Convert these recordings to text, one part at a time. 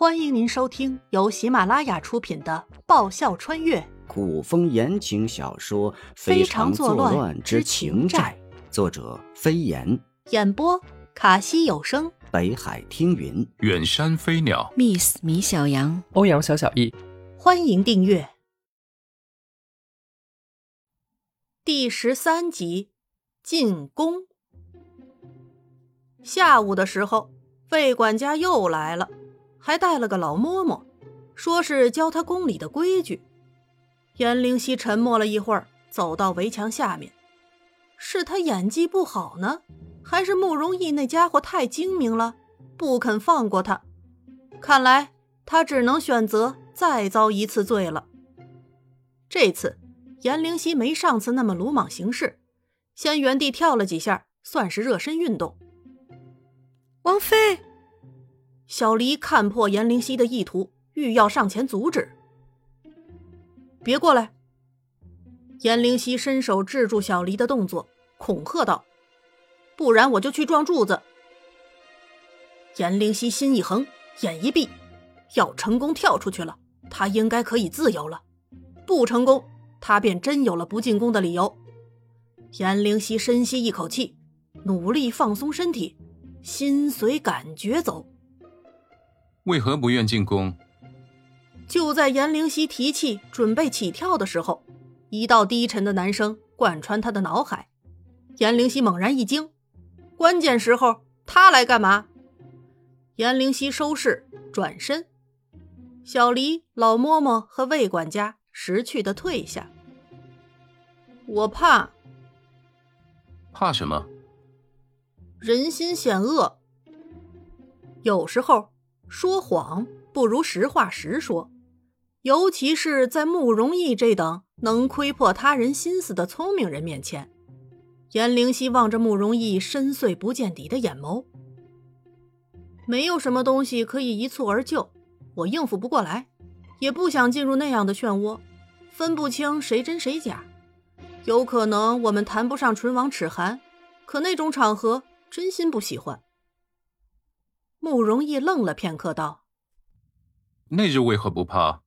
欢迎您收听由喜马拉雅出品的《爆笑穿越古风言情小说《非常作乱乱之之情债情债》，作者飞檐，》，演播卡西有声。北海听云。远山飞鸟，Miss 米小羊，欧阳小小易，欢迎订阅第十三集进宫。下午的时候，费管家又来了，还带了个老嬷嬷，说是教他宫里的规矩。颜灵犀沉默了一会儿，走到围墙下面。是他演技不好呢，还是慕容逸那家伙太精明了，不肯放过他？看来他只能选择再遭一次罪了。这次颜灵犀没上次那么鲁莽行事，先原地跳了几下，算是热身运动。王妃，小黎看破颜灵犀的意图，欲要上前阻止。别过来！颜灵犀伸手制住小黎的动作，恐吓道：“不然我就去撞柱子。”颜灵犀心一横，眼一闭，要成功跳出去了，他应该可以自由了；不成功，他便真有了不进宫的理由。颜灵犀深吸一口气，努力放松身体，心随感觉走。为何不愿进宫？就在颜灵犀提气准备起跳的时候，一道低沉的男声贯穿他的脑海。颜灵犀猛然一惊，关键时候他来干嘛？颜灵犀收势，转身。小黎、老嬷嬷和魏管家识趣的退下。我怕怕什么？人心险恶，有时候说谎不如实话实说，尤其是在慕容逸这等能窥破他人心思的聪明人面前。颜灵犀望着慕容逸深邃不见底的眼眸，没有什么东西可以一蹴而就，我应付不过来，也不想进入那样的漩涡，分不清谁真谁假。有可能我们谈不上唇亡齿寒，可那种场合真心不喜欢。慕容逸愣了片刻，道那日为何不怕？：“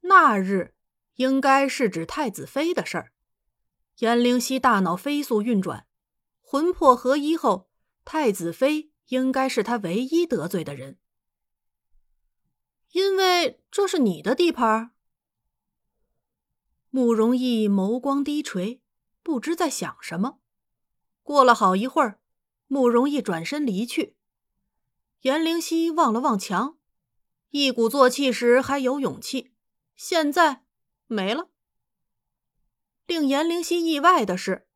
那日应该是指太子妃的事儿。”颜灵犀大脑飞速运转，魂魄合一后，太子妃应该是他唯一得罪的人，因为这是你的地盘儿。慕容逸眸光低垂，不知在想什么。过了好一会儿，慕容逸转身离去。颜灵犀望了望墙，一鼓作气时还有勇气，现在没了。令颜灵犀意外的是，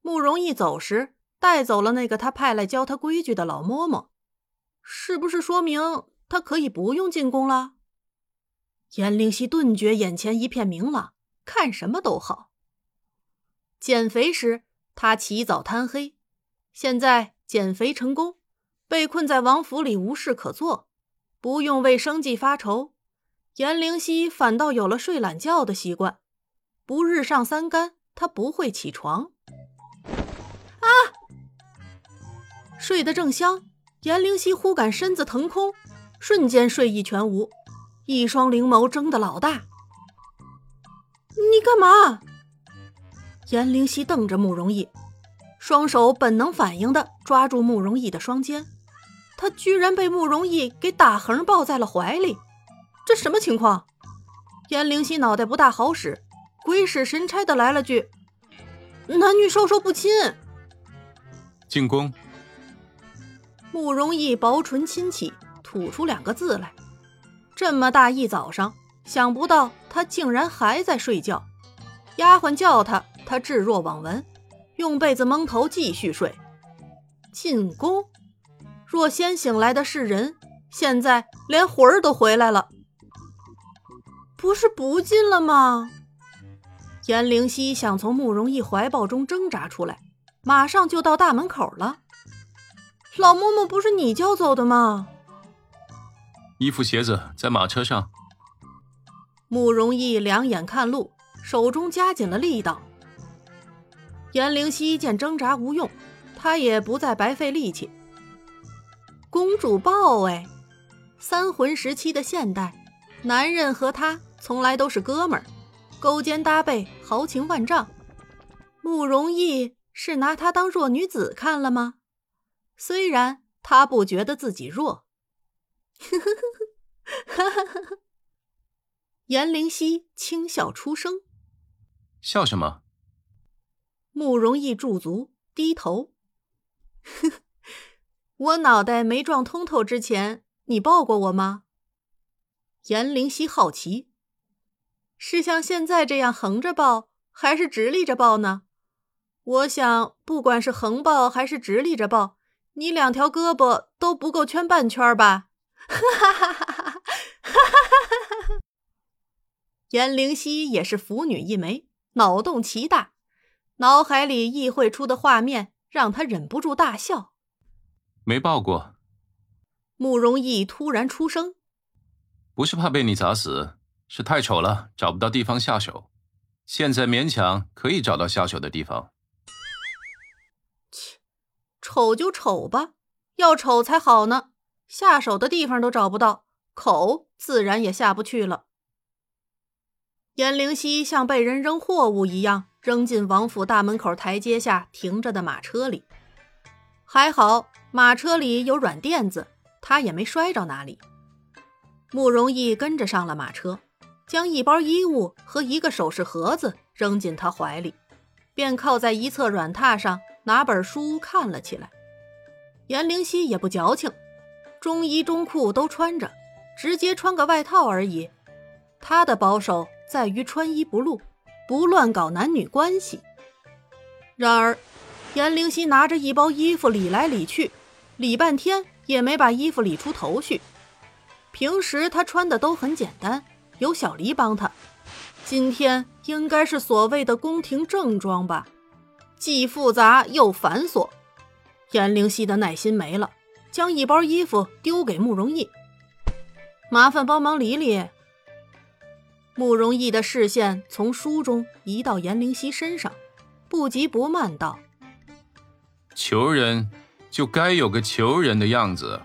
慕容逸走时带走了那个他派来教他规矩的老嬷嬷，是不是说明他可以不用进宫了？颜灵犀顿觉眼前一片明朗。看什么都好。减肥时，他起早贪黑；现在减肥成功，被困在王府里无事可做，不用为生计发愁。颜灵犀反倒有了睡懒觉的习惯，不日上三竿，他不会起床。啊！睡得正香，颜灵犀忽感身子腾空，瞬间睡意全无，一双灵眸睁得老大。你干嘛？颜灵犀瞪着慕容逸，双手本能反应的抓住慕容逸的双肩，他居然被慕容逸给打横抱在了怀里，这什么情况？颜灵犀脑袋不大好使，鬼使神差的来了句：“男女授受不亲。”进宫。慕容逸薄唇轻启，吐出两个字来。这么大一早上。想不到他竟然还在睡觉，丫鬟叫他，他置若罔闻，用被子蒙头继续睡。进宫，若先醒来的是人，现在连魂儿都回来了。不是不进了吗？颜灵犀想从慕容逸怀抱中挣扎出来，马上就到大门口了。老嬷嬷不是你叫走的吗？衣服鞋子在马车上。慕容逸两眼看路，手中加紧了力道。颜灵犀见挣扎无用，他也不再白费力气。公主抱哎，三魂时期的现代，男人和她从来都是哥们儿，勾肩搭背，豪情万丈。慕容易是拿她当弱女子看了吗？虽然他不觉得自己弱。呵呵呵呵呵呵。颜灵犀轻笑出声：“笑什么？”慕容易驻足，低头：“呵，我脑袋没撞通透之前，你抱过我吗？”颜灵犀好奇：“是像现在这样横着抱，还是直立着抱呢？我想，不管是横抱还是直立着抱，你两条胳膊都不够圈半圈吧？”哈哈哈哈哈！哈哈哈哈！颜灵犀也是腐女一枚，脑洞奇大，脑海里意会出的画面让他忍不住大笑。没抱过。慕容逸突然出声：“不是怕被你砸死，是太丑了，找不到地方下手。现在勉强可以找到下手的地方。”切，丑就丑吧，要丑才好呢。下手的地方都找不到，口自然也下不去了。颜灵犀像被人扔货物一样扔进王府大门口台阶下停着的马车里，还好马车里有软垫子，他也没摔着哪里。慕容易跟着上了马车，将一包衣物和一个首饰盒子扔进他怀里，便靠在一侧软榻上拿本书看了起来。颜灵犀也不矫情。中衣中裤都穿着，直接穿个外套而已。他的保守在于穿衣不露，不乱搞男女关系。然而，颜灵犀拿着一包衣服理来理去，理半天也没把衣服理出头绪。平时他穿的都很简单，有小黎帮他。今天应该是所谓的宫廷正装吧，既复杂又繁琐。颜灵犀的耐心没了。将一包衣服丢给慕容易，麻烦帮忙理理。慕容易的视线从书中移到颜灵犀身上，不急不慢道：“求人就该有个求人的样子。”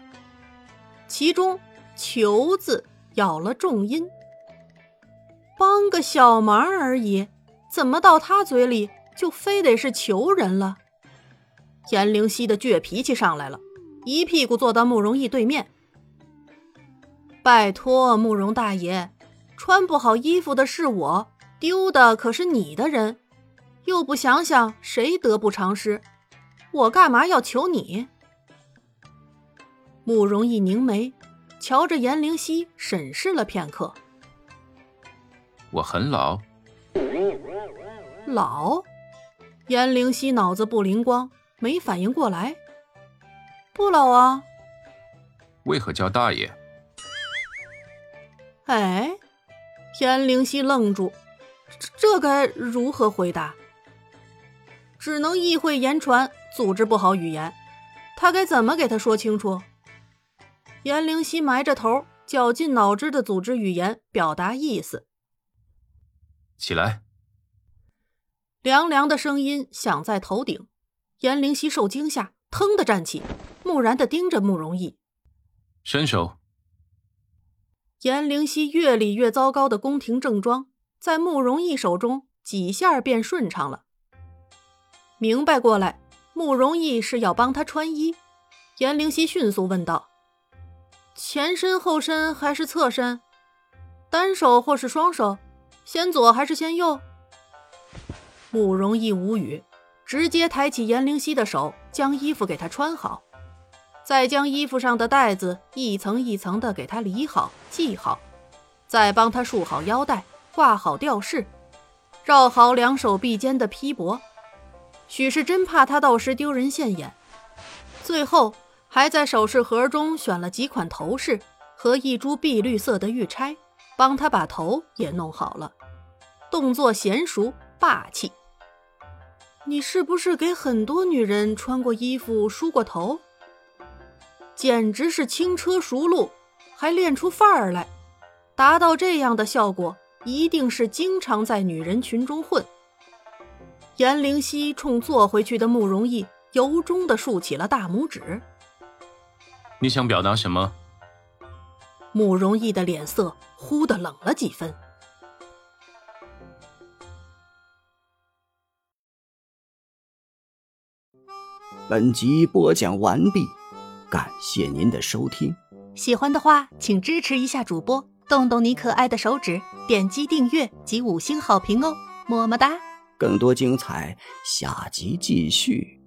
其中“求”字咬了重音。帮个小忙而已，怎么到他嘴里就非得是求人了？颜灵犀的倔脾气上来了。一屁股坐到慕容易对面。拜托，慕容大爷，穿不好衣服的是我，丢的可是你的人，又不想想谁得不偿失，我干嘛要求你？慕容易凝眉，瞧着颜灵犀，审视了片刻。我很老。老？颜灵犀脑子不灵光，没反应过来。不老啊，为何叫大爷？哎，颜灵犀愣住，这这该如何回答？只能意会言传，组织不好语言，他该怎么给他说清楚？颜灵犀埋着头，绞尽脑汁的组织语言，表达意思。起来！凉凉的声音响在头顶，颜灵犀受惊吓，腾的站起。木然的盯着慕容易，伸手。颜灵犀越理越糟糕的宫廷正装，在慕容逸手中几下便顺畅了。明白过来，慕容易是要帮他穿衣。颜灵犀迅速问道：“前身、后身还是侧身？单手或是双手？先左还是先右？”慕容易无语，直接抬起颜灵犀的手，将衣服给他穿好。再将衣服上的带子一层一层的给他理好、系好，再帮他束好腰带、挂好吊饰，绕好两手臂间的披帛，许是真怕他到时丢人现眼。最后还在首饰盒中选了几款头饰和一株碧绿色的玉钗，帮他把头也弄好了，动作娴熟霸气。你是不是给很多女人穿过衣服、梳过头？简直是轻车熟路，还练出范儿来。达到这样的效果，一定是经常在女人群中混。颜灵犀冲坐回去的慕容易由衷的竖起了大拇指。你想表达什么？慕容逸的脸色忽的冷了几分。本集播讲完毕，感谢您的收听。喜欢的话，请支持一下主播，动动你可爱的手指，点击订阅及五星好评哦，么么哒！更多精彩，下集继续。